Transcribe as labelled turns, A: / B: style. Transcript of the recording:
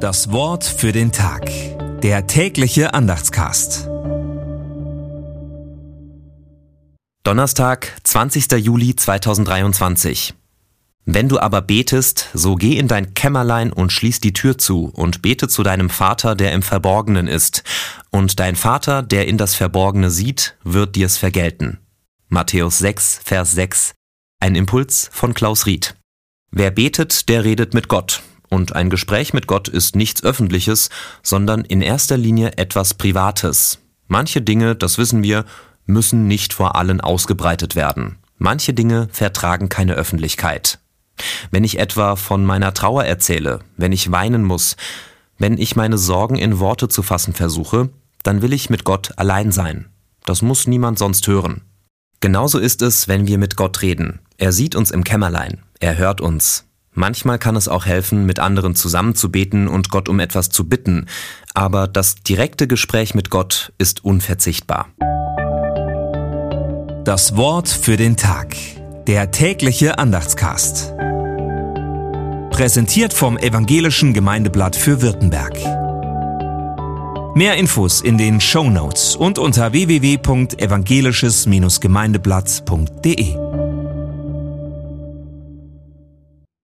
A: Das Wort für den Tag. Der tägliche Andachtscast.
B: Donnerstag, 20. Juli 2023. Wenn du aber betest, so geh in dein Kämmerlein und schließ die Tür zu und bete zu deinem Vater, der im Verborgenen ist. Und dein Vater, der in das Verborgene sieht, wird dir's vergelten. Matthäus 6, Vers 6. Ein Impuls von Klaus Ried. Wer betet, der redet mit Gott. Und ein Gespräch mit Gott ist nichts Öffentliches, sondern in erster Linie etwas Privates. Manche Dinge, das wissen wir, müssen nicht vor allen ausgebreitet werden. Manche Dinge vertragen keine Öffentlichkeit. Wenn ich etwa von meiner Trauer erzähle, wenn ich weinen muss, wenn ich meine Sorgen in Worte zu fassen versuche, dann will ich mit Gott allein sein. Das muss niemand sonst hören. Genauso ist es, wenn wir mit Gott reden. Er sieht uns im Kämmerlein, er hört uns, Manchmal kann es auch helfen, mit anderen zusammenzubeten und Gott um etwas zu bitten, aber das direkte Gespräch mit Gott ist unverzichtbar.
A: Das Wort für den Tag. Der tägliche Andachtscast. Präsentiert vom Evangelischen Gemeindeblatt für Württemberg. Mehr Infos in den Show Notes und unter www.evangelisches-gemeindeblatt.de.